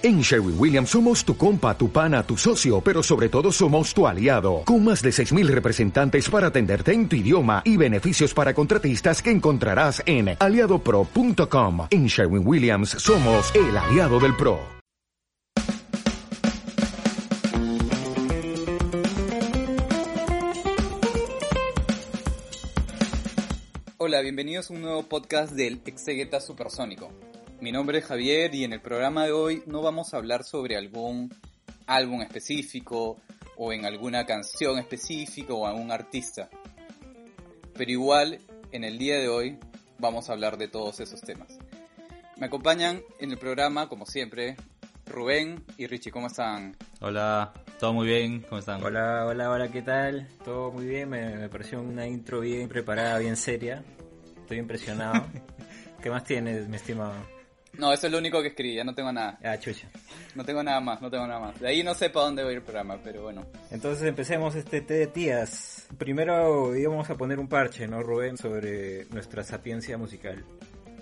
En Sherwin Williams somos tu compa, tu pana, tu socio, pero sobre todo somos tu aliado, con más de 6.000 representantes para atenderte en tu idioma y beneficios para contratistas que encontrarás en aliadopro.com. En Sherwin Williams somos el aliado del PRO. Hola, bienvenidos a un nuevo podcast del Exegueta Supersónico. Mi nombre es Javier y en el programa de hoy no vamos a hablar sobre algún álbum específico o en alguna canción específica o algún artista. Pero igual, en el día de hoy vamos a hablar de todos esos temas. Me acompañan en el programa, como siempre, Rubén y Richie. ¿Cómo están? Hola, todo muy bien, ¿cómo están? Hola, hola, hola, ¿qué tal? Todo muy bien, me, me pareció una intro bien preparada, bien seria. Estoy impresionado. ¿Qué más tienes, mi estimado? No, eso es lo único que escribí, ya no tengo nada. Ah, chucha. No tengo nada más, no tengo nada más. De ahí no sé para dónde va a ir el programa, pero bueno. Entonces empecemos este té de tías. Primero íbamos a poner un parche, ¿no, Rubén? Sobre nuestra sapiencia musical.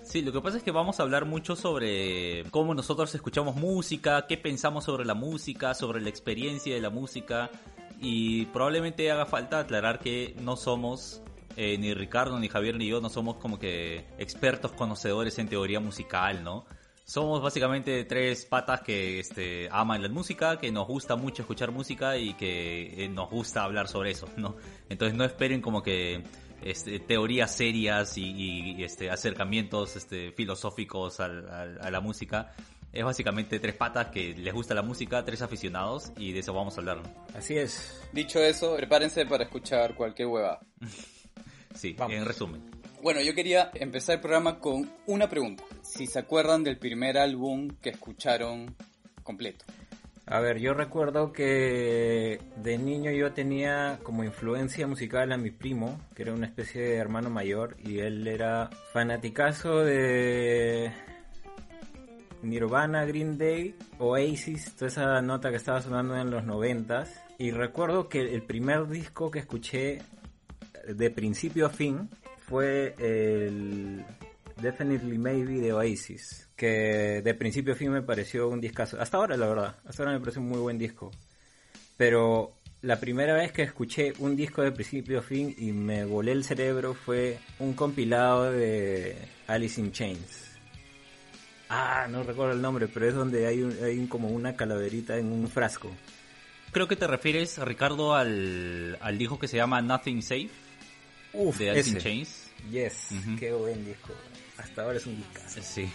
Sí, lo que pasa es que vamos a hablar mucho sobre cómo nosotros escuchamos música, qué pensamos sobre la música, sobre la experiencia de la música y probablemente haga falta aclarar que no somos eh, ni Ricardo, ni Javier, ni yo no somos como que expertos conocedores en teoría musical, ¿no? Somos básicamente tres patas que este, aman la música, que nos gusta mucho escuchar música y que eh, nos gusta hablar sobre eso, ¿no? Entonces no esperen como que este, teorías serias y, y, este, acercamientos este, filosóficos al, al, a la música. Es básicamente tres patas que les gusta la música, tres aficionados y de eso vamos a hablar. Así es. Dicho eso, prepárense para escuchar cualquier hueva. Sí, Vamos. en resumen. Bueno, yo quería empezar el programa con una pregunta. Si se acuerdan del primer álbum que escucharon completo. A ver, yo recuerdo que de niño yo tenía como influencia musical a mi primo, que era una especie de hermano mayor, y él era fanaticazo de Nirvana, Green Day, Oasis, toda esa nota que estaba sonando en los noventas. Y recuerdo que el primer disco que escuché de principio a fin fue el Definitely Maybe de Oasis, que de principio a fin me pareció un discazo. Hasta ahora, la verdad, hasta ahora me parece un muy buen disco. Pero la primera vez que escuché un disco de principio a fin y me volé el cerebro fue un compilado de Alice in Chains. Ah, no recuerdo el nombre, pero es donde hay, un, hay como una calaverita en un frasco. Creo que te refieres, Ricardo, al, al disco que se llama Nothing Safe. Uf, de Alice in Chains. Yes, uh -huh. qué buen disco. Hasta ahora es un discazo. Sí.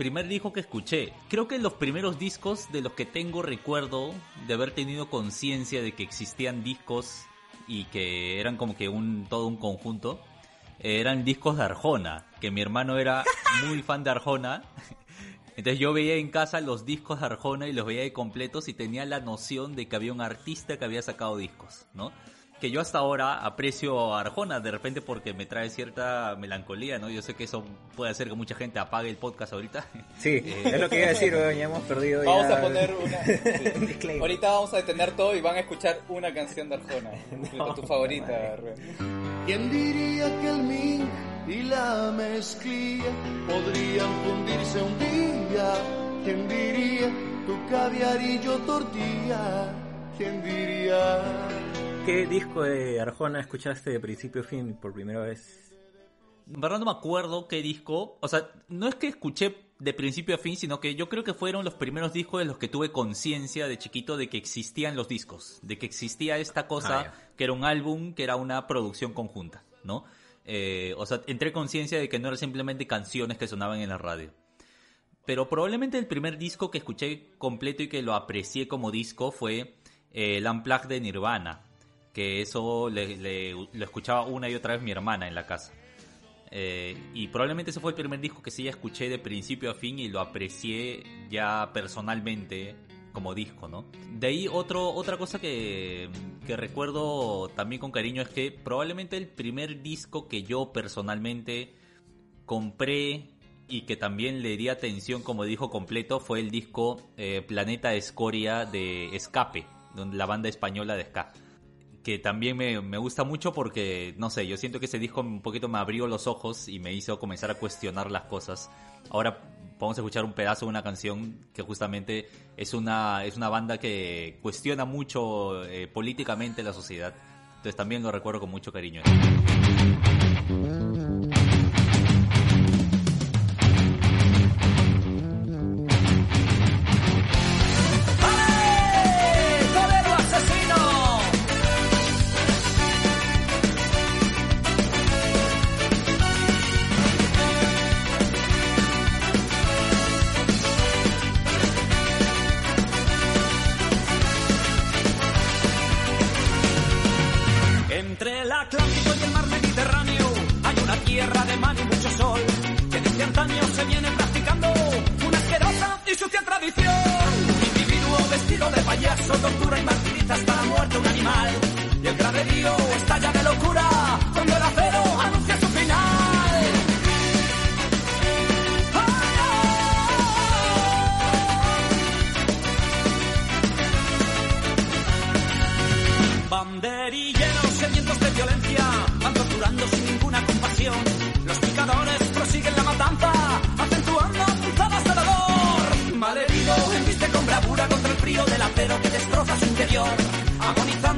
Primer disco que escuché, creo que los primeros discos de los que tengo recuerdo de haber tenido conciencia de que existían discos y que eran como que un todo un conjunto. Eran discos de Arjona, que mi hermano era muy fan de Arjona. Entonces yo veía en casa los discos de Arjona y los veía de completos y tenía la noción de que había un artista que había sacado discos, ¿no? Que yo hasta ahora aprecio a Arjona de repente porque me trae cierta melancolía, ¿no? Yo sé que eso puede hacer que mucha gente apague el podcast ahorita. Sí, eh, es lo que iba a decir, ya hemos perdido Vamos a poner una... ahorita vamos a detener todo y van a escuchar una canción de Arjona, tu favorita, ¿Quién diría que el Ming y la mezclilla podrían fundirse un día? ¿Quién diría tu caviar y yo tortilla? ¿Quién diría? ¿Qué disco de Arjona escuchaste de principio a fin por primera vez? En verdad no me acuerdo qué disco. O sea, no es que escuché de principio a fin, sino que yo creo que fueron los primeros discos de los que tuve conciencia de chiquito de que existían los discos, de que existía esta cosa ah, que era un álbum, que era una producción conjunta, ¿no? Eh, o sea, entré conciencia de que no eran simplemente canciones que sonaban en la radio. Pero probablemente el primer disco que escuché completo y que lo aprecié como disco fue eh, el Unplugged de Nirvana, que eso le, lo escuchaba una y otra vez mi hermana en la casa. Eh, y probablemente ese fue el primer disco que sí ya escuché de principio a fin y lo aprecié ya personalmente como disco, ¿no? De ahí otro, otra cosa que, que recuerdo también con cariño es que probablemente el primer disco que yo personalmente compré y que también le di atención como dijo completo fue el disco eh, Planeta Escoria de Escape, la banda española de Ska que también me, me, gusta mucho porque, no sé, yo siento que ese disco un poquito me abrió los ojos y me hizo comenzar a cuestionar las cosas. Ahora vamos a escuchar un pedazo de una canción que justamente es una, es una banda que cuestiona mucho eh, políticamente la sociedad. Entonces también lo recuerdo con mucho cariño. agonizar.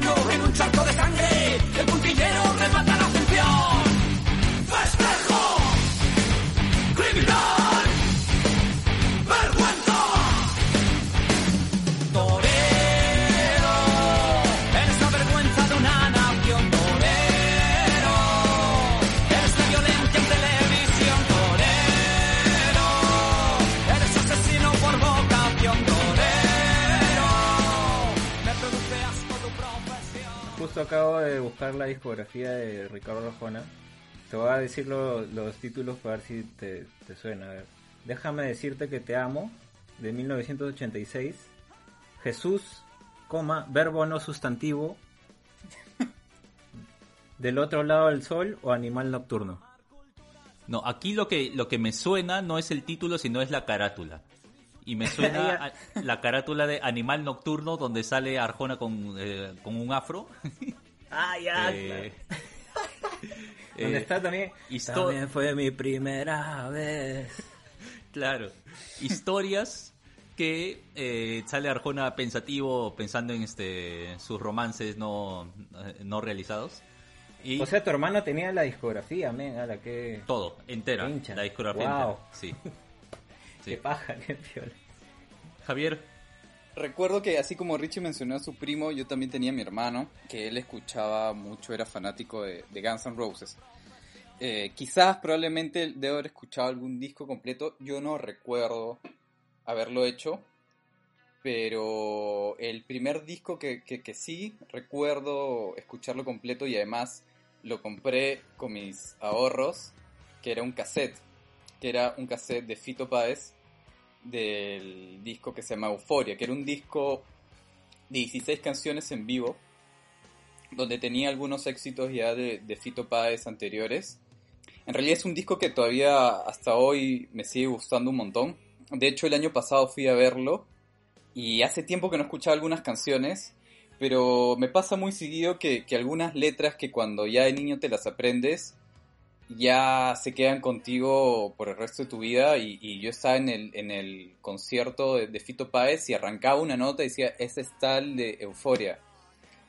La discografía de Ricardo Arjona. Te voy a decir los títulos para ver si te, suena. Déjame decirte que te amo, de 1986. Jesús, coma, verbo no sustantivo. Del otro lado del sol o animal nocturno. No, aquí lo que, lo que me suena no es el título, sino es la carátula. Y me suena la carátula de Animal Nocturno, donde sale Arjona con, eh, con un afro. Ah, ya. Eh, ¿Dónde eh, está también? También fue mi primera vez. Claro. Historias que eh, sale Arjona pensativo pensando en este sus romances no, no realizados. Y o sea, tu hermano tenía la discografía, men, a la que... Todo, entera. La discografía entera. Sí. Qué paja, qué piola. Javier, Recuerdo que así como Richie mencionó a su primo, yo también tenía a mi hermano, que él escuchaba mucho, era fanático de, Guns N' Roses. Eh, quizás, probablemente, debo haber escuchado algún disco completo, yo no recuerdo haberlo hecho, pero el primer disco que, que, que sí recuerdo escucharlo completo y además lo compré con mis ahorros, que era un cassette, que era un cassette de Fito Páez del disco que se llama Euforia, que era un disco de 16 canciones en vivo, donde tenía algunos éxitos ya de, Fito Páez anteriores. En realidad es un disco que todavía hasta hoy me sigue gustando un montón. De hecho, el año pasado fui a verlo y hace tiempo que no escuchaba algunas canciones, pero me pasa muy seguido que, que algunas letras que cuando ya de niño te las aprendes, ya se quedan contigo por el resto de tu vida y, yo estaba en el, en el concierto de, Fito Páez y arrancaba una nota y decía, ese es tal de Euforia.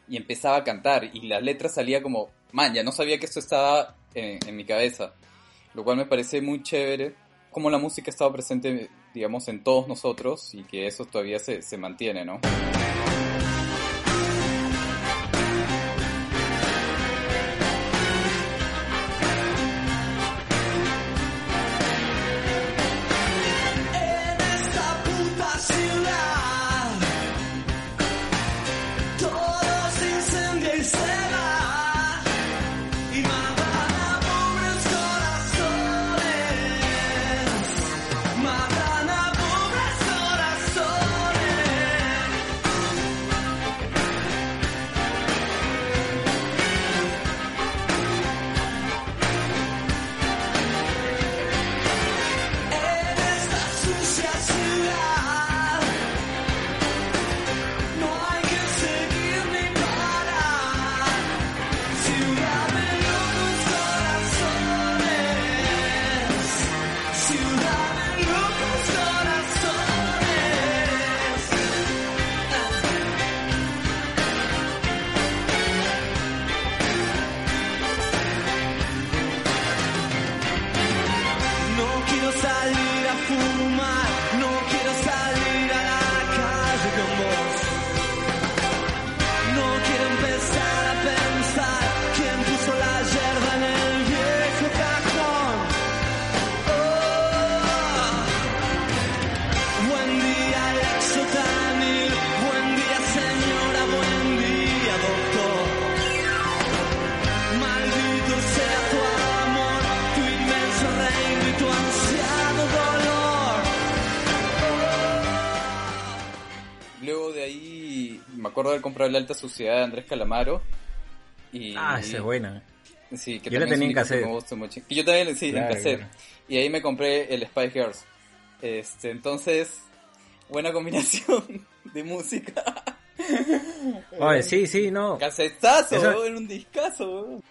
Y empezaba a cantar y la letra salía como, man, ya no sabía que esto estaba en, en mi cabeza. Lo cual me parece muy chévere, como la música estaba presente, digamos, en todos nosotros y que eso todavía se, se mantiene, ¿no? Comprado La Alta Sociedad de Andrés Calamaro. Y, ah, esa es buena. Sí, que yo la tenía en cassette. Y yo también, sí, claro, en cassette. Claro. Y ahí me compré el Spy Girls. Este, entonces, buena combinación de música. Oye, sí, sí, no. Casetazo, Eso... en un discazo.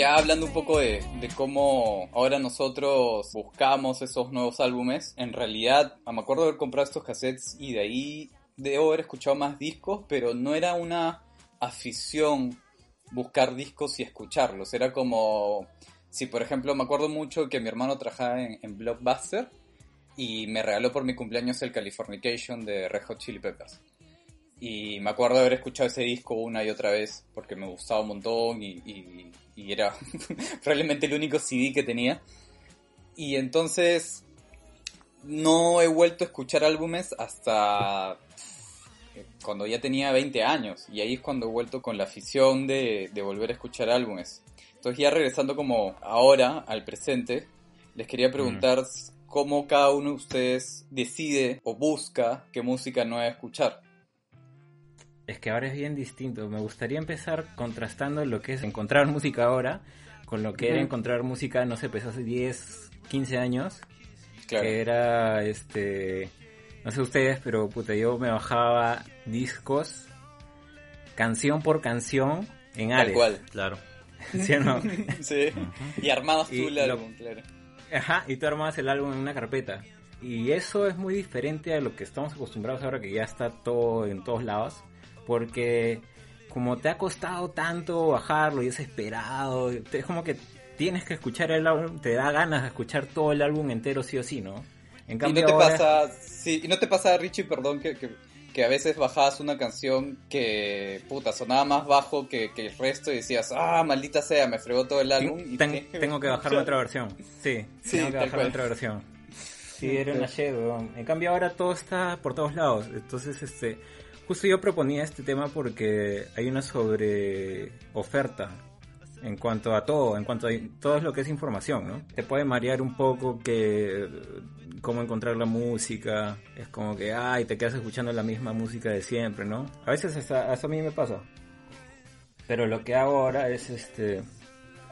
Ya hablando un poco de, cómo ahora nosotros buscamos esos nuevos álbumes, en realidad me acuerdo de haber comprado estos cassettes y de ahí debo haber escuchado más discos, pero no era una afición buscar discos y escucharlos, era como si por ejemplo me acuerdo mucho que mi hermano trabajaba en, Blockbuster y me regaló por mi cumpleaños el Californication de Red Hot Chili Peppers. Y me acuerdo de haber escuchado ese disco una y otra vez porque me gustaba un montón y, y era probablemente el único CD que tenía. Y entonces no he vuelto a escuchar álbumes hasta cuando ya tenía 20 años. Y ahí es cuando he vuelto con la afición de, de volver a escuchar álbumes. Entonces ya regresando como ahora al presente, les quería preguntar mm. cómo cada uno de ustedes decide o busca qué música nueva escuchar. Es que ahora es bien distinto. Me gustaría empezar contrastando lo que es encontrar música ahora con lo que uh -huh. era encontrar música, no sé, pues hace 10, 15 años. Claro. Que era, este, no sé ustedes, pero puta, yo me bajaba discos canción por canción en Ares. Tal cual. Claro. ¿Sí o no? sí. Uh -huh. Y armabas tú y el álbum, lo... claro. Ajá, y tú armabas el álbum en una carpeta. Y eso es muy diferente a lo que estamos acostumbrados ahora que ya está todo en todos lados porque como te ha costado tanto bajarlo y es esperado, es como que tienes que escuchar el álbum, te da ganas de escuchar todo el álbum entero sí o sí, ¿no? En cambio, y no te pasa, sí, y no te pasa, Richie, perdón, que, que, a veces bajabas una canción que, puta, sonaba más bajo que, el resto y decías, ah, maldita sea, me fregó todo el álbum. y tengo que bajarme otra versión, sí, tengo que bajarme otra versión. Sí, era una shit, En cambio ahora todo está por todos lados, entonces, este, justo yo proponía este tema porque hay una sobre oferta en cuanto a todo, en cuanto a todo lo que es información, ¿no? Te puede marear un poco que cómo encontrar la música, es como que, ay, te quedas escuchando la misma música de siempre, ¿no? A veces hasta, a mí me pasa. Pero lo que ahora es este...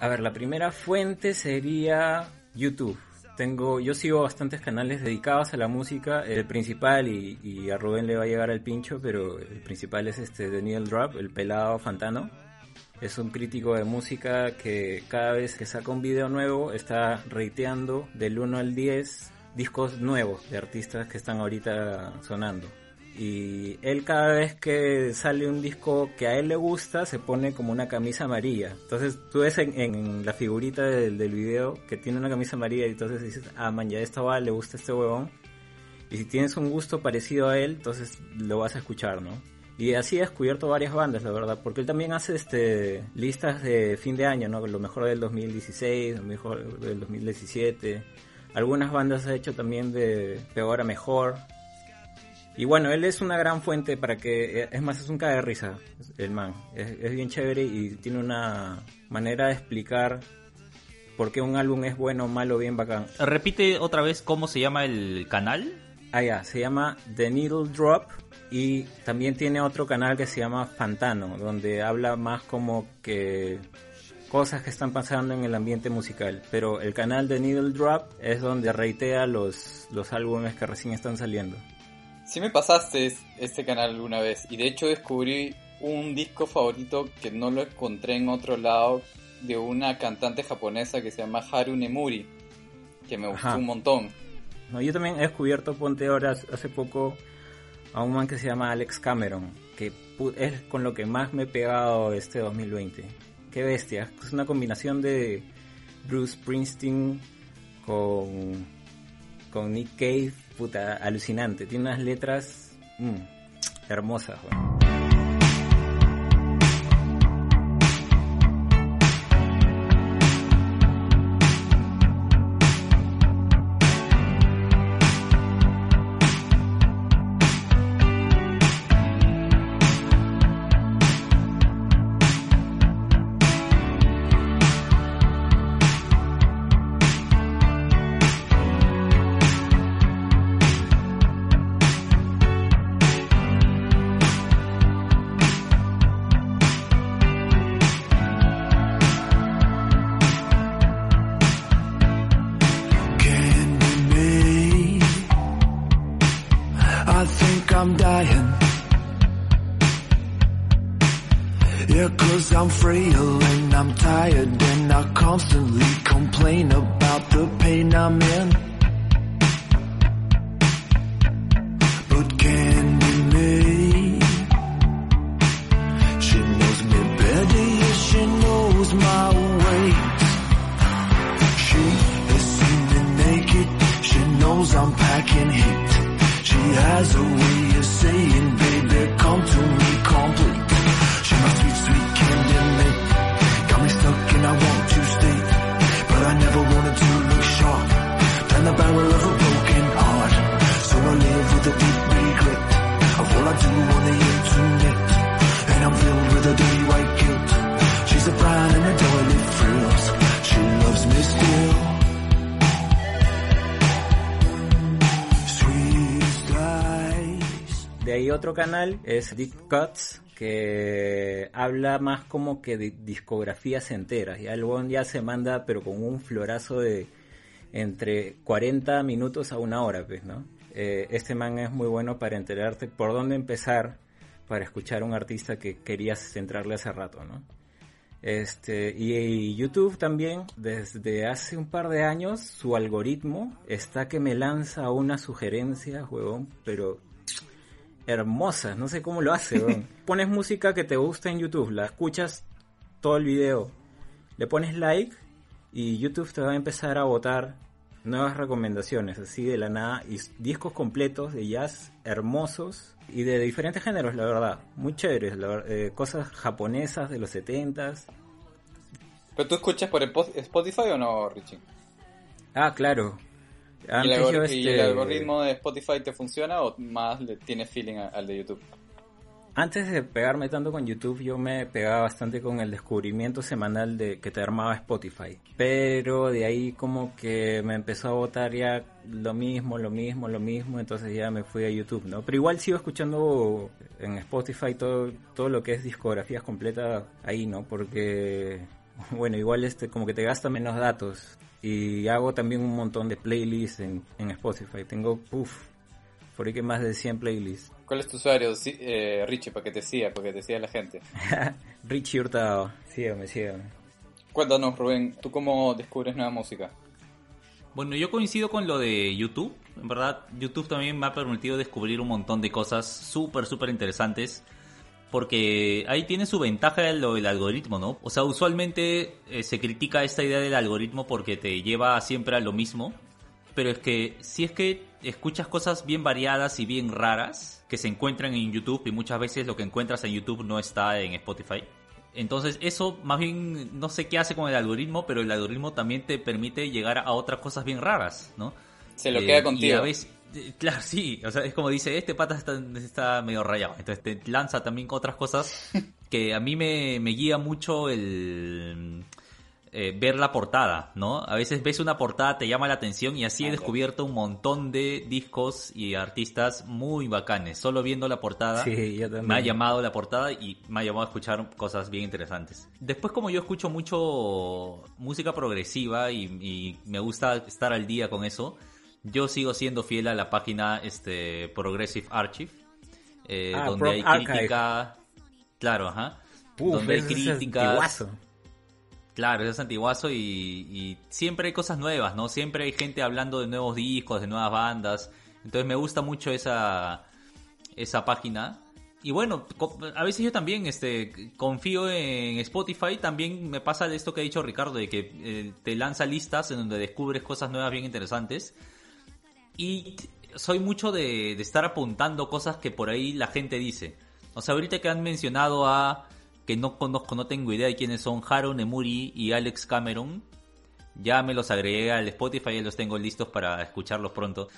A ver, la primera fuente sería YouTube. Tengo, yo sigo bastantes canales dedicados a la música. El principal, y, y a Rubén le va a llegar al pincho, pero el principal es este Daniel Drop, el pelado Fantano es un crítico de música que cada vez que saca un video nuevo está reiteando del 1 al 10 discos nuevos de artistas que están ahorita sonando. Y él cada vez que sale un disco que a él le gusta se pone como una camisa amarilla. Entonces tú ves en, la figurita del, del, video que tiene una camisa amarilla y entonces dices, ah man, ya esto va, le gusta este huevón. Y si tienes un gusto parecido a él, entonces lo vas a escuchar, ¿no? Y así ha descubierto varias bandas, la verdad, porque él también hace este listas de fin de año, ¿no? Lo mejor del 2016, lo mejor del 2017. Algunas bandas ha hecho también de peor a mejor. Y bueno, él es una gran fuente para que, es más, es un cae de risa, el man. Es, es bien chévere y tiene una manera de explicar por qué un álbum es bueno, malo, bien bacán. Repite otra vez cómo se llama el canal. Ah, ya, se llama The Needle Drop y también tiene otro canal que se llama Pantano, donde habla más como que cosas que están pasando en el ambiente musical. Pero el canal de Needle Drop es donde reitea los, los álbumes que recién están saliendo. Sí me pasaste este canal alguna vez y de hecho descubrí un disco favorito que no lo encontré en otro lado de una cantante japonesa que se llama Haru Nemuri, que me gustó un montón. No, yo también he descubierto Ponte Horas hace poco a un man que se llama Alex Cameron, que es con lo que más me he pegado este 2020. Qué bestia, es una combinación de Bruce Springsteen con, con Nick Cave, puta, alucinante. Tiene unas letras mm, hermosas. crying. Yeah, cause I'm frail and I'm tired and I constantly complain about the pain I'm in. Otro canal es Deep Cuts, que habla más como que de discografías enteras. Y algo ya se manda, pero con un florazo de entre 40 minutos a una hora, pues, ¿no? Eh, este man es muy bueno para enterarte por dónde empezar para escuchar a un artista que querías centrarle hace rato, ¿no? Este, y, YouTube también, desde hace un par de años, su algoritmo está que me lanza una sugerencia, huevón, pero hermosas, no sé cómo lo hace. Pones música que te gusta en YouTube, la escuchas todo el video, le pones like y YouTube te va a empezar a botar nuevas recomendaciones, así de la nada, y discos completos de jazz hermosos y de diferentes géneros, la verdad, muy chéveres, la eh, cosas japonesas de los 70s. ¿Pero tú escuchas por Spotify o no, Richie? Ah, claro. ¿Y el, y el este, algoritmo de Spotify te funciona o más le tienes feeling al de YouTube? Antes de pegarme tanto con YouTube, yo me pegaba bastante con el descubrimiento semanal de que te armaba Spotify. Pero de ahí como que me empezó a botar ya lo mismo, lo mismo, lo mismo, entonces ya me fui a YouTube, ¿no? Pero igual sigo escuchando en Spotify todo, todo lo que es discografías completas ahí, ¿no? Porque, bueno, igual este como que te gasta menos datos. Y hago también un montón de playlists en, en Spotify. Tengo, uff, por ahí que más de 100 playlists. ¿Cuál es tu usuario, Sí, eh, Richie, para que te siga, para que te siga la gente? Richie Hurtado, sígame, sígame. Cuéntanos, Rubén, ¿tú cómo descubres nueva música? Bueno, yo coincido con lo de YouTube. En verdad, YouTube también me ha permitido descubrir un montón de cosas súper, súper interesantes. Porque ahí tiene su ventaja lo del algoritmo, ¿no? O sea, usualmente eh, se critica esta idea del algoritmo porque te lleva siempre a lo mismo. Pero es que si es que escuchas cosas bien variadas y bien raras que se encuentran en YouTube y muchas veces lo que encuentras en YouTube no está en Spotify. Entonces eso más bien no sé qué hace con el algoritmo, pero el algoritmo también te permite llegar a otras cosas bien raras, ¿no? Se lo Eh, queda y contigo. a veces- claro, sí, o sea, es como dice, este pata está, está medio rayado, entonces te lanza también otras cosas que a mí me, me guía mucho el eh, ver la portada, ¿no? A veces ves una portada, te llama la atención y así he descubierto un montón de discos y artistas muy bacanes, solo viendo la portada. Sí, yo también. Me ha llamado la portada y me ha llamado a escuchar cosas bien interesantes. Después, como yo escucho mucho música progresiva y, y me gusta estar al día con eso, yo sigo siendo fiel a la página este, Progressive Archive, eh, Ah, donde hay Archive. crítica. Claro, ajá. Donde hay ese es. Claro, es antiguazo y, y siempre hay cosas nuevas, ¿no? Siempre hay gente hablando de nuevos discos, de nuevas bandas. Entonces me gusta mucho esa, esa página. Y bueno, a veces yo también este, confío en Spotify. También me pasa de esto que ha dicho Ricardo, de que eh, te lanza listas en donde descubres cosas nuevas bien interesantes. Y soy mucho de, estar apuntando cosas que por ahí la gente dice. O sea, ahorita que han mencionado a que no conozco, no tengo idea de quiénes son Haru Nemuri y Alex Cameron. Ya me los agregué al Spotify y los tengo listos para escucharlos pronto.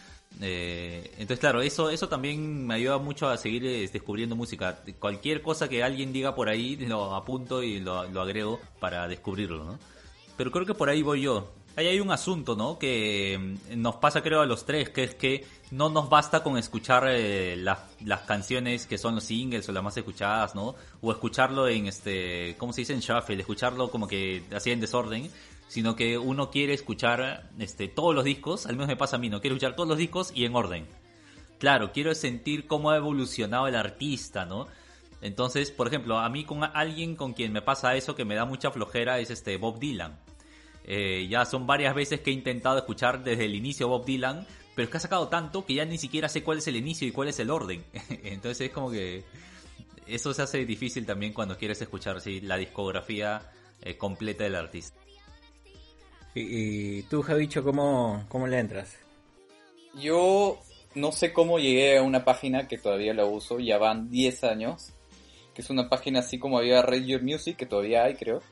Eh, entonces, claro, eso, eso también me ayuda mucho a seguir eh, descubriendo música. Cualquier cosa que alguien diga por ahí, lo apunto y lo, lo agrego para descubrirlo, ¿no? Pero creo que por ahí voy yo. Ahí hay un asunto, ¿no? Que mm, nos pasa creo a los tres, que es que no nos basta con escuchar eh, las, las canciones que son los singles o las más escuchadas, ¿no? O escucharlo en este, ¿cómo se dice? En shuffle, escucharlo como que así en desorden, sino que uno quiere escuchar este todos los discos, al menos me pasa a mí, no quiero escuchar todos los discos y en orden. Claro, quiero sentir cómo ha evolucionado el artista, ¿no? Entonces, por ejemplo, a mí con alguien con quien me pasa eso que me da mucha flojera es este Bob Dylan. Eh, ya son varias veces que he intentado escuchar desde el inicio Bob Dylan, pero es que ha sacado tanto que ya ni siquiera sé cuál es el inicio y cuál es el orden. Entonces es como que eso se hace difícil también cuando quieres escuchar sí, la discografía eh, completa del artista. Y, y tú, Javicho, ¿cómo, ¿cómo le entras? Yo no sé cómo llegué a una página que todavía la uso, ya van 10 años, que es una página así como había Your Music, que todavía hay creo.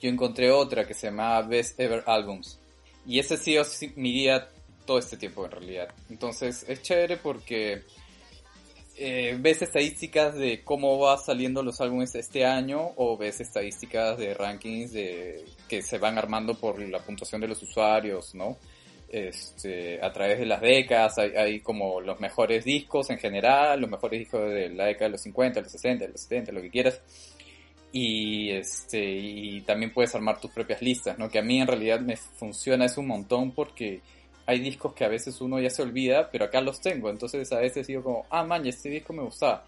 Yo encontré otra que se llamaba Best Ever Albums. Y ese ha sido mi guía todo este tiempo en realidad. Entonces es chévere porque eh, ves estadísticas de cómo va saliendo los álbumes este año o ves estadísticas de rankings de que se van armando por la puntuación de los usuarios, ¿no? Este, a través de las décadas hay, hay como los mejores discos en general, los mejores discos de la década de los 50, los 60, los 70, lo que quieras. Y este y también puedes armar tus propias listas, ¿no? Que a mí en realidad me funciona es un montón porque hay discos que a veces uno ya se olvida, pero acá los tengo. Entonces a veces digo como, ah, man, este disco me gustaba.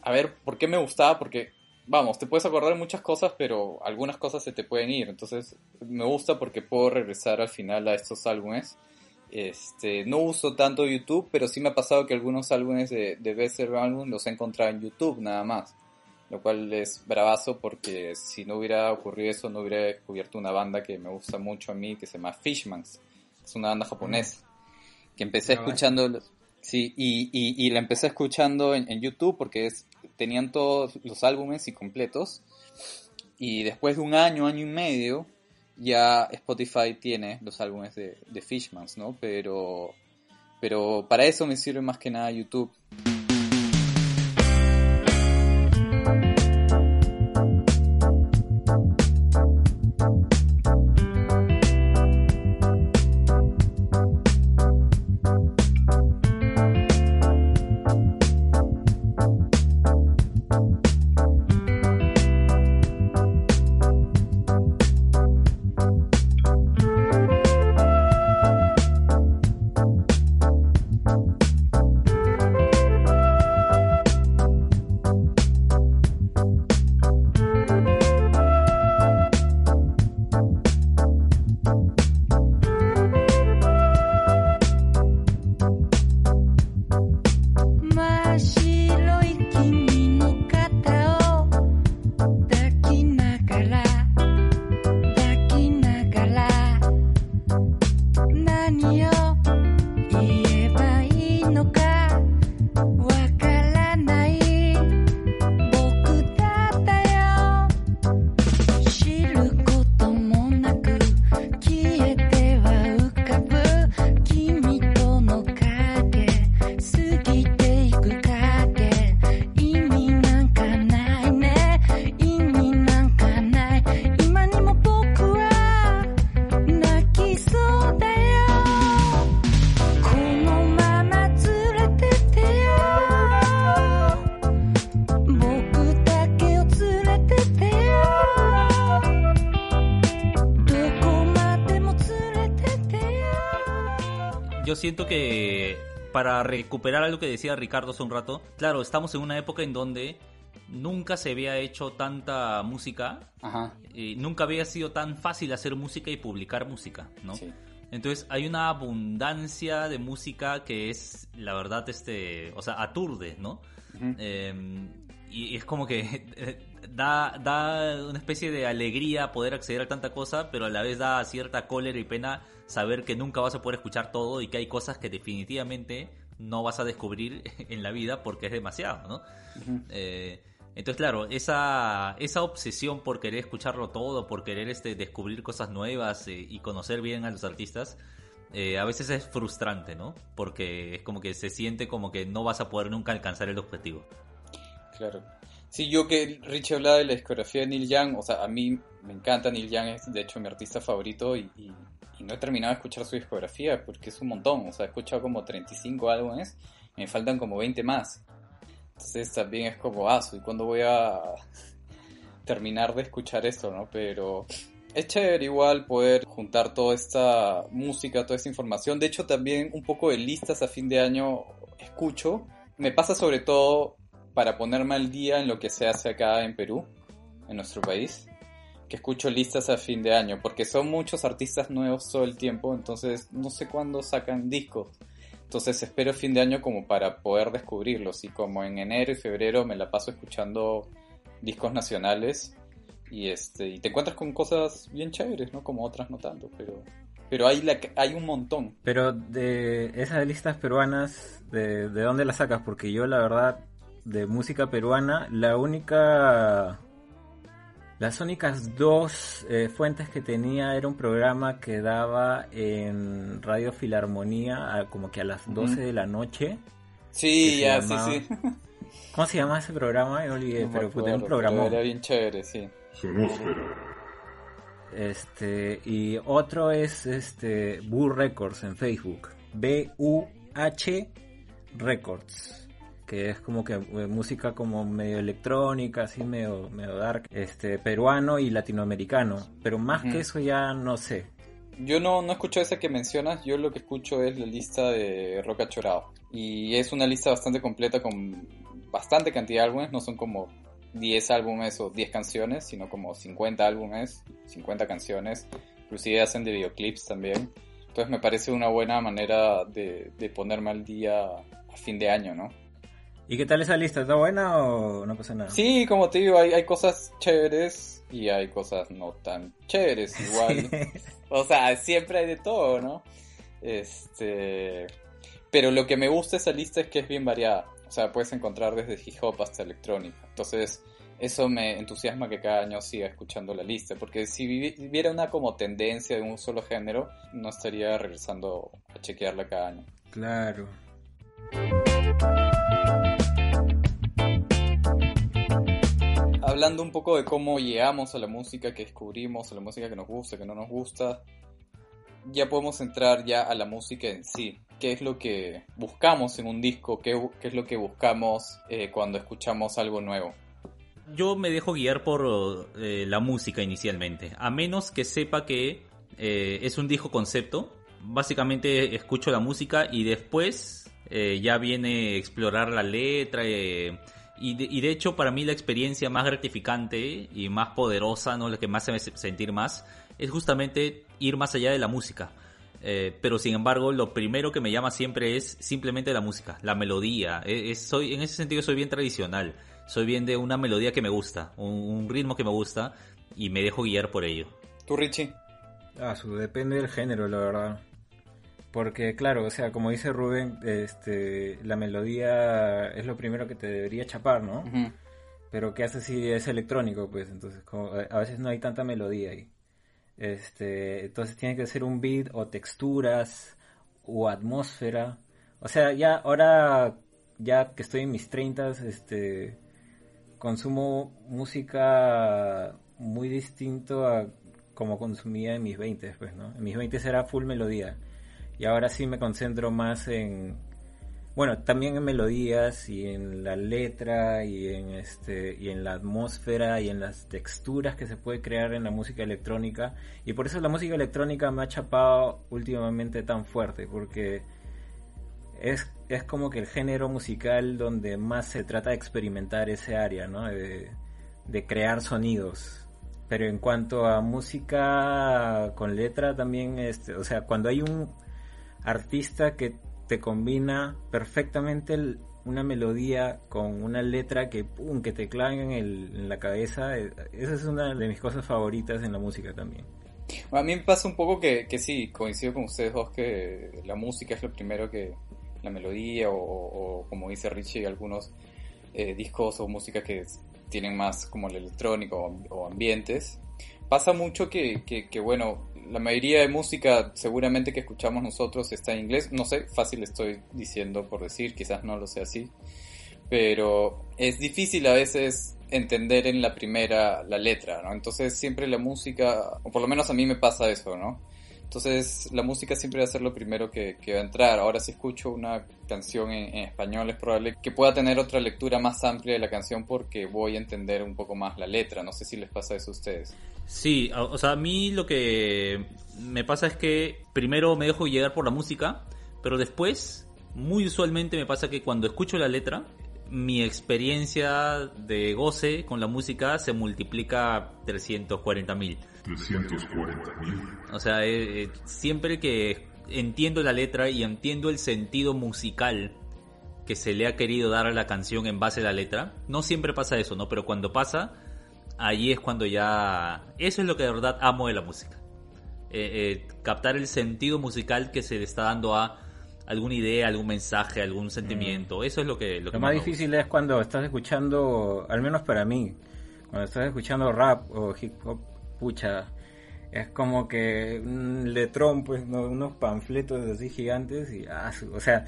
A ver, ¿por qué me gustaba? Porque, vamos, te puedes acordar muchas cosas, pero algunas cosas se te pueden ir. Entonces me gusta porque puedo regresar al final a estos álbumes Este, no uso tanto YouTube, pero sí me ha pasado que algunos álbumes de, de Best Album los he encontrado en YouTube nada más. Lo cual es bravazo porque si no hubiera ocurrido eso, no hubiera descubierto una banda que me gusta mucho a mí, que se llama Fishmans. Es una banda japonesa. Que empecé escuchando, sí, y, y, y, la empecé escuchando en, en YouTube porque es, tenían todos los álbumes y completos. Y después de un año, año y medio, ya Spotify tiene los álbumes de, de Fishmans, ¿no? Pero, pero para eso me sirve más que nada YouTube. Siento que para recuperar algo que decía Ricardo hace un rato, claro, estamos en una época en donde nunca se había hecho tanta música, Y nunca había sido tan fácil hacer música y publicar música, ¿no? Entonces hay una abundancia de música que es, la verdad, este, o sea, aturde, ¿no? Em, y es como que da, da una especie de alegría poder acceder a tanta cosa, pero a la vez da cierta cólera y pena saber que nunca vas a poder escuchar todo y que hay cosas que definitivamente no vas a descubrir en la vida porque es demasiado, ¿no? Eh, entonces, claro, esa, esa obsesión por querer escucharlo todo, por querer este, descubrir cosas nuevas eh, y conocer bien a los artistas, eh, a veces es frustrante, ¿no? Porque es como que se siente como que no vas a poder nunca alcanzar el objetivo. Claro. Sí, yo que Richie hablaba de la discografía de Neil Young, o sea, a mí me encanta Neil Young, es de hecho mi artista favorito y no he terminado de escuchar su discografía porque es un montón. O sea, he escuchado como 35 álbumes y me faltan como 20 más. Entonces también es como, ah, ¿y cuándo voy a terminar de escuchar esto, no? Pero es chévere igual poder juntar toda esta música, toda esta información. De hecho, también un poco de listas a fin de año escucho. Me pasa sobre todo para ponerme al día en lo que se hace acá en Perú, en nuestro país que escucho listas a fin de año, porque son muchos artistas nuevos todo el tiempo, entonces no sé cuándo sacan discos. Entonces espero fin de año como para poder descubrirlos y como en enero y febrero me la paso escuchando discos nacionales y este y te encuentras con cosas bien chéveres, ¿no? Como otras no tanto, pero pero hay hay un montón. Pero de esas listas peruanas, ¿de, ¿de dónde las sacas? Porque yo la verdad de música peruana, la única las únicas dos eh, fuentes que tenía era un programa que daba en Radio Filarmonía como que a las 12 de la noche. Sí, ya, sí, sí. ¿Cómo se llama ese programa? Me olvidé, pero fue un programa. Era bien chévere, sí. Este, y otro es este Bu Records en Facebook. B-U-H Records que es como que eh, música como medio electrónica, así medio, medio dark, este, peruano y latinoamericano, pero más que eso ya no sé. Yo no, no escucho esa que mencionas, yo lo que escucho es la lista de Roca Chorado. Y es una lista bastante completa con bastante cantidad de álbumes, no son como 10 álbumes o 10 canciones, sino como 50 álbumes, 50 canciones. Inclusive hacen de videoclips también. Entonces me parece una buena manera de, de ponerme al día a fin de año, ¿no? ¿Y qué tal esa lista? ¿Está buena o no pasa nada? Sí, como te digo, hay, hay cosas chéveres y hay cosas no tan chéveres igual. o sea, siempre hay de todo, ¿no? Este... Pero lo que me gusta de esa lista es que es bien variada. O sea, puedes encontrar desde hip hop hasta electrónica. Entonces, eso me entusiasma que cada año siga escuchando la lista. Porque si viviera una como tendencia de un solo género, no estaría regresando a chequearla cada año. Claro. Hablando un poco de cómo llegamos a la música que descubrimos, a la música que nos gusta, que no nos gusta, ya podemos entrar ya a la música en sí. ¿Qué es lo que buscamos en un disco? ¿Qué, qué es lo que buscamos eh, cuando escuchamos algo nuevo? Yo me dejo guiar por eh, la música inicialmente, a menos que sepa que eh, es un disco concepto. Básicamente escucho la música y después ya viene explorar la letra. Y de, y de, hecho para mí la experiencia más gratificante y más poderosa, ¿no? la que más se me hace sentir más, es justamente ir más allá de la música. Eh, pero sin embargo, lo primero que me llama siempre es simplemente la música, la melodía. Es, soy, en ese sentido soy bien tradicional. Soy bien de una melodía que me gusta, un, un ritmo que me gusta y me dejo guiar por ello. ¿Tú, Richie? Ah, su, depende del género, la verdad. Porque claro, o sea, como dice Rubén, este, la melodía es lo primero que te debería chapar, ¿no? Uh -huh. Pero ¿qué hace si es electrónico? Pues entonces como, a veces no hay tanta melodía ahí. Este, entonces tiene que ser un beat o texturas o atmósfera. O sea, ya ahora, ya que estoy en mis 30, este, consumo música muy distinto a como consumía en mis 20, pues, ¿no? En mis 20 era full melodía. Y ahora sí me concentro más en, bueno, también en melodías y en la letra y en este y en la atmósfera y en las texturas que se puede crear en la música electrónica y por eso la música electrónica me ha chapado últimamente tan fuerte porque es, es como que el género musical donde más se trata de experimentar ese área, ¿no? De, de crear sonidos. Pero en cuanto a música con letra también, este, o sea, cuando hay un artista que te combina perfectamente el, una melodía con una letra que pum, que te clava en, en, la cabeza. Esa es una de mis cosas favoritas en la música también. A mí me pasa un poco que, que sí, coincido con ustedes dos que la música es lo primero que la melodía o, o como dice Richie, algunos eh, discos o música que tienen más como el electrónico o, o ambientes. Pasa mucho que, que, que bueno, la mayoría de música seguramente que escuchamos nosotros está en inglés. No sé, fácil estoy diciendo por decir, quizás no lo sea así. Pero es difícil a veces entender en la primera la letra, ¿no? Entonces siempre la música, o por lo menos a mí me pasa eso, ¿no? Entonces la música siempre va a ser lo primero que, que va a entrar. Ahora si escucho una canción en, en, español es probable que pueda tener otra lectura más amplia de la canción porque voy a entender un poco más la letra. No sé si les pasa eso a ustedes. Sí, o sea, a mí lo que me pasa es que primero me dejo llegar por la música, pero después, muy usualmente me pasa que cuando escucho la letra, mi experiencia de goce con la música se multiplica 340 mil. 340 mil. O sea, eh, siempre que entiendo la letra y entiendo el sentido musical que se le ha querido dar a la canción en base a la letra, no siempre pasa eso, ¿no? Pero cuando pasa, ahí es cuando ya... Eso es lo que de verdad amo de la música. Eh, eh, captar el sentido musical que se le está dando a alguna idea, algún mensaje, algún sentimiento. Mm. Eso es lo que... Lo, lo que más difícil es cuando estás escuchando, al menos para mí, cuando estás escuchando rap o hip hop, pucha, es como que un letrón, pues, ¿no? unos panfletos así gigantes y, ah, o sea,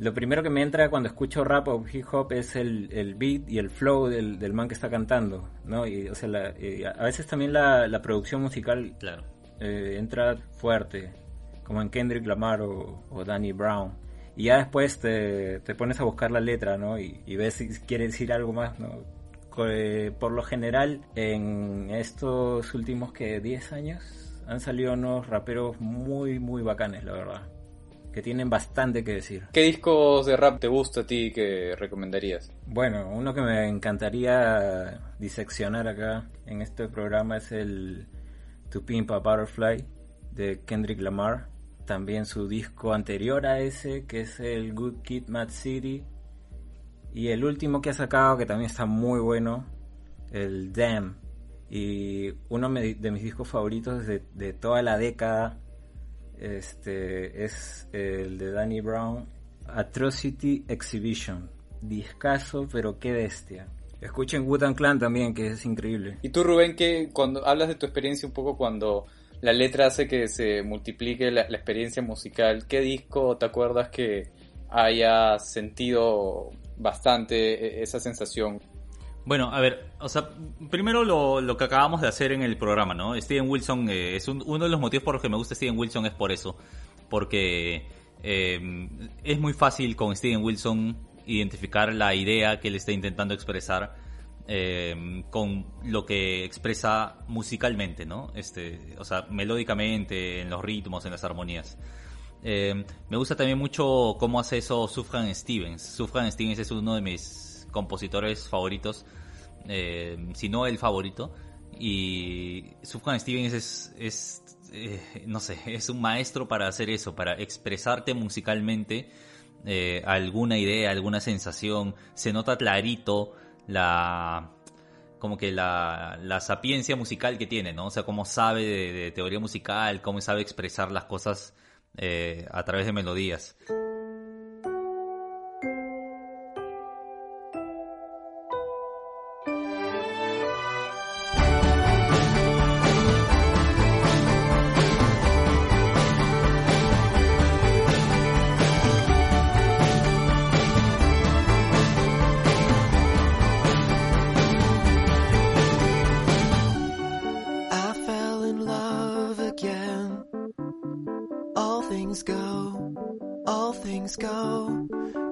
lo primero que me entra cuando escucho rap o hip hop es el, el beat y el flow del, del, man que está cantando, ¿no? Y, o sea, la, y a veces también la, la producción musical claro. eh, entra fuerte, como en Kendrick Lamar o, o Danny Brown. Y ya después te, te, pones a buscar la letra, ¿no? Y, y ves si quiere decir algo más, ¿no? Eh, por lo general, en estos últimos que 10 años han salido unos raperos muy, muy bacanes, la verdad. Que tienen bastante que decir. ¿Qué discos de rap te gusta a ti que recomendarías? Bueno, uno que me encantaría diseccionar acá en este programa es el To Pimp a Butterfly de Kendrick Lamar. también su disco anterior a ese, que es el Good Kid Mad City. Y el último que ha sacado, que también está muy bueno, el Damn. Y uno de mis discos favoritos de, de toda la década este, es el de Danny Brown, Atrocity Exhibition. Discaso, pero qué bestia. Escuchen Wutan Clan también, que es increíble. Y tú, Rubén, que cuando hablas de tu experiencia un poco cuando la letra hace que se multiplique la, experiencia musical, ¿qué disco te acuerdas que haya sentido bastante e, esa sensación? Bueno, a ver, o sea, primero lo, que acabamos de hacer en el programa, ¿no? Steven Wilson, eh, es uno de los motivos por los que me gusta Steven Wilson es por eso, porque eh, es muy fácil con Steven Wilson identificar la idea que él está intentando expresar eh, con lo que expresa musicalmente, ¿no? Este, o sea, melódicamente, en los ritmos, en las armonías. Eh, me gusta también mucho cómo hace eso Sufjan Stevens. Sufjan Stevens es uno de mis compositores favoritos, eh, si no el favorito. Y Sufjan Stevens es, es no sé, es un maestro para hacer eso, para expresarte musicalmente eh, alguna idea, alguna sensación, se nota clarito la como que la, la sapiencia musical que tiene, ¿no? O sea, cómo sabe de, teoría musical, cómo sabe expresar las cosas eh, a través de melodías. things go, all things go.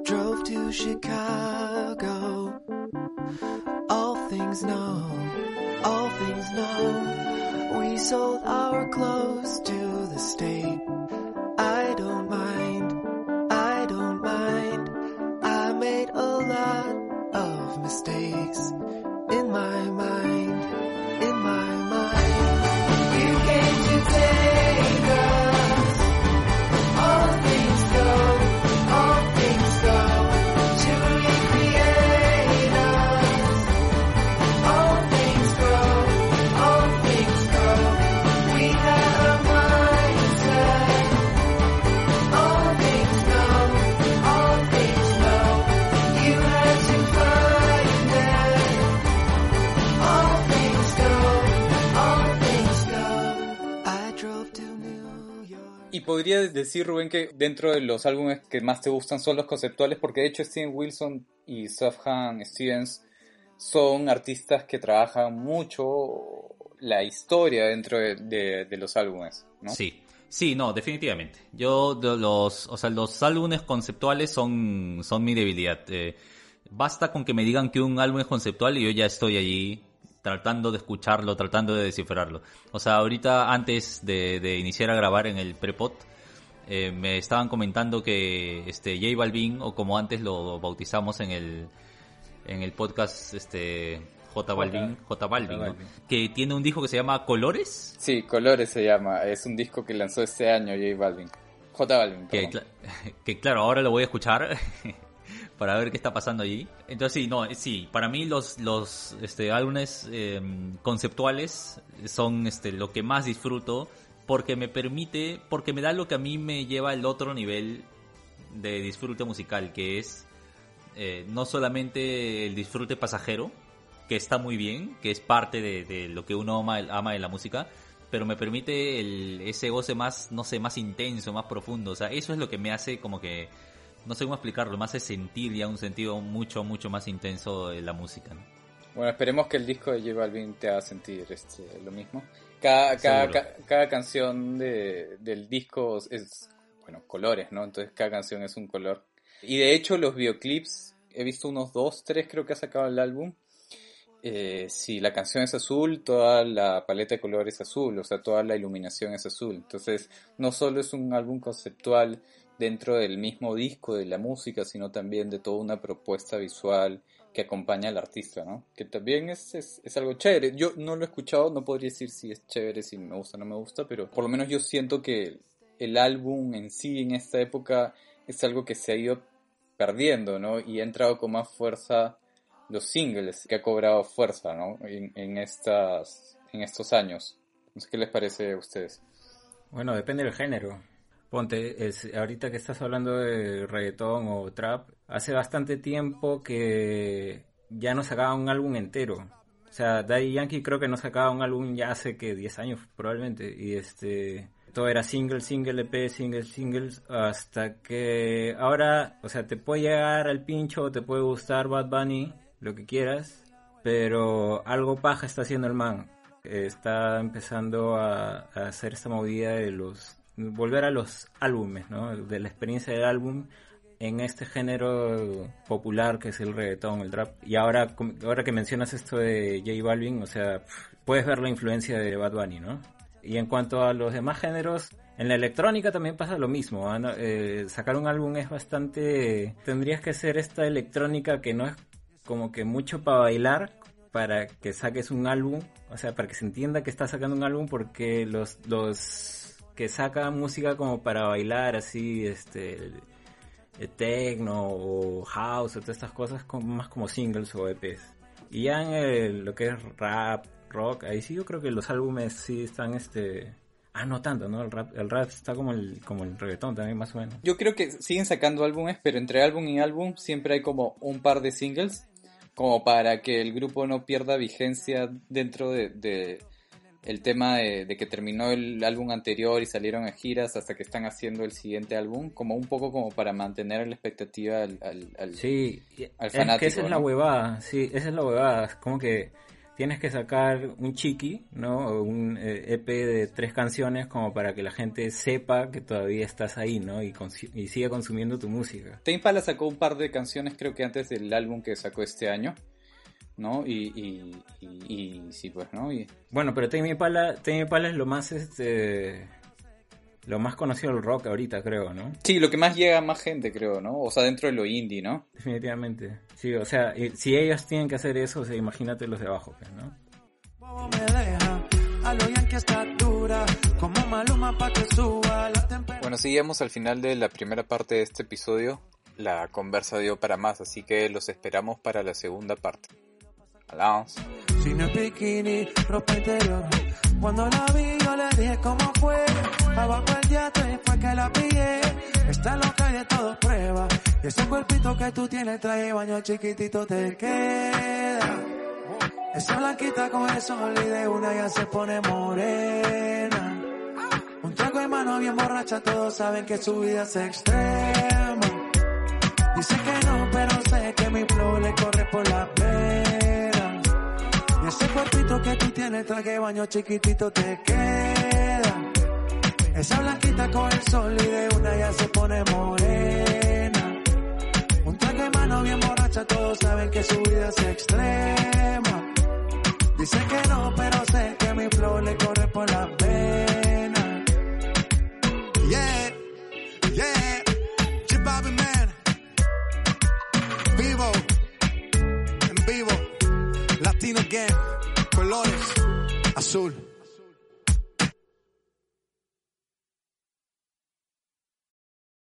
Drove to Chicago. All things know, all things know. We sold our clothes to the state. Podría decir, Rubén, que dentro de los álbumes que más te gustan son los conceptuales, porque de hecho Steven Wilson y Sufjan Stevens son artistas que trabajan mucho la historia dentro de, los álbumes, ¿no? Sí, sí, no, definitivamente. Yo, los, o sea, los álbumes conceptuales son, son mi debilidad. Eh, basta con que me digan que un álbum es conceptual y yo ya estoy allí tratando de escucharlo, tratando de descifrarlo. O sea, ahorita antes de, iniciar a grabar en el prepot, eh, me estaban comentando que este J Balvin, o como antes lo bautizamos en el, en el podcast, este J Balvin, J Balvin, que tiene un disco que se llama Colores. Sí, Colores se llama, es un disco que lanzó este año J Balvin. J Balvin. Que, que claro, ahora lo voy a escuchar. para ver qué está pasando allí. Entonces sí, no, sí, para mí los, los este, álbumes em, conceptuales son este, lo que más disfruto porque me permite, porque me da lo que a mí me lleva al otro nivel de disfrute musical, que es eh, no solamente el disfrute pasajero, que está muy bien, que es parte de, lo que uno ama, ama de la música, pero me permite ese goce más, no sé, más intenso, más profundo. O sea, eso es lo que me hace como que no sé cómo explicarlo, más es sentir ya un sentido mucho, mucho más intenso de la música. Bueno, esperemos que el disco de J Balvin te haga sentir este, lo mismo. Cada, cada, canción de, del disco es, bueno, colores, ¿no? Entonces cada canción es un color. Y de hecho los videoclips, he visto unos dos, tres creo que ha sacado el álbum. Eh, si la canción es azul, toda la paleta de colores es azul, o sea, toda la iluminación es azul. Entonces, no solo es un álbum conceptual dentro del mismo disco de la música, sino también de toda una propuesta visual que acompaña al artista, ¿no? Que también es, es, algo chévere. Yo no lo he escuchado, no podría decir si es chévere, si me gusta o no me gusta, pero por lo menos yo siento que el álbum en sí en esta época es algo que se ha ido perdiendo, ¿no? Y ha entrado con más fuerza los singles, que ha cobrado fuerza, ¿no? En, en, estas, en estos años. ¿Qué les parece a ustedes? Bueno, depende del género. Ponte, ahorita que estás hablando de reggaetón o trap, hace bastante tiempo que ya no sacaba un álbum entero. O sea, Daddy Yankee creo que no sacaba un álbum ya hace que 10 años probablemente. Y este, todo era single, single, EP, single, singles, hasta que ahora, o sea, te puede llegar al pincho, te puede gustar Bad Bunny, lo que quieras, pero algo paja está haciendo el man. Está empezando a, a hacer esta movida de los volver a los álbumes, ¿no? De la experiencia del álbum en este género popular que es el reggaetón, el rap. Y ahora, ahora que mencionas esto de J Balvin, o sea, puedes ver la influencia de Bad Bunny, ¿no? Y en cuanto a los demás géneros, en la electrónica también pasa lo mismo. ¿ah? Eh, sacar un álbum es bastante... Tendrías que hacer esta electrónica que no es como que mucho para bailar, para que saques un álbum, o sea, para que se entienda que estás sacando un álbum porque los, los que sacan música como para bailar, así, este, techno o house o todas estas cosas, más como singles o EPs. Y ya en lo que es rap, rock, ahí sí yo creo que los álbumes sí están, este, Ah, no tanto, ¿no? El rap, el rap está como el, como el reggaetón también, más o menos. Yo creo que siguen sacando álbumes, pero entre álbum y álbum siempre hay como un par de singles, como para que el grupo no pierda vigencia dentro de, de el tema de, que terminó el álbum anterior y salieron a giras hasta que están haciendo el siguiente álbum, como un poco como para mantener la expectativa al, al, sí, al fanático. Es que esa es la huevada, sí, esa es la huevada, como que tienes que sacar un chiqui, ¿no? Un EP eh, e de tres canciones como para que la gente sepa que todavía estás ahí, ¿no? Y, y siga consumiendo tu música. Tame Impala sacó un par de canciones creo que antes del álbum que sacó este año. ¿no? Y, y, y, sí, pues, ¿no? Y... Bueno, pero Tame Impala, Tame Impala es lo más, este, lo más conocido del rock ahorita, creo, ¿no? Sí, lo que más llega a más gente, creo, ¿no? O sea, dentro de lo indie, ¿no? Definitivamente. Sí, o sea, si ellos tienen que hacer eso, o sea, imagínate los de abajo, pues, ¿no? Bueno, seguimos al final de la primera parte de este episodio. La conversa dio para más, así que los esperamos para la segunda parte. Hablamos. Cuando la vi, yo le dije cómo fue. Abajo el yate fue que la pillé. Está loca y de todo prueba. Y ese cuerpito que tú tienes trae baño chiquitito te queda. Esa blanquita con el sol y de una ya se pone morena. Un trago de mano bien borracha, todos saben que su vida es extrema. Dice que no, pero sé que mi flow le corre por la pena. Ese cuerpito que tú tienes, traje baño chiquitito te queda. Esa blanquita con el sol y de una ya se pone morena. Un traje mano bien borracha, todos saben que su vida es extrema. Dice que no, pero sé que mi flow le corre por la pena. En vivo, Latino Gang, colores, azul.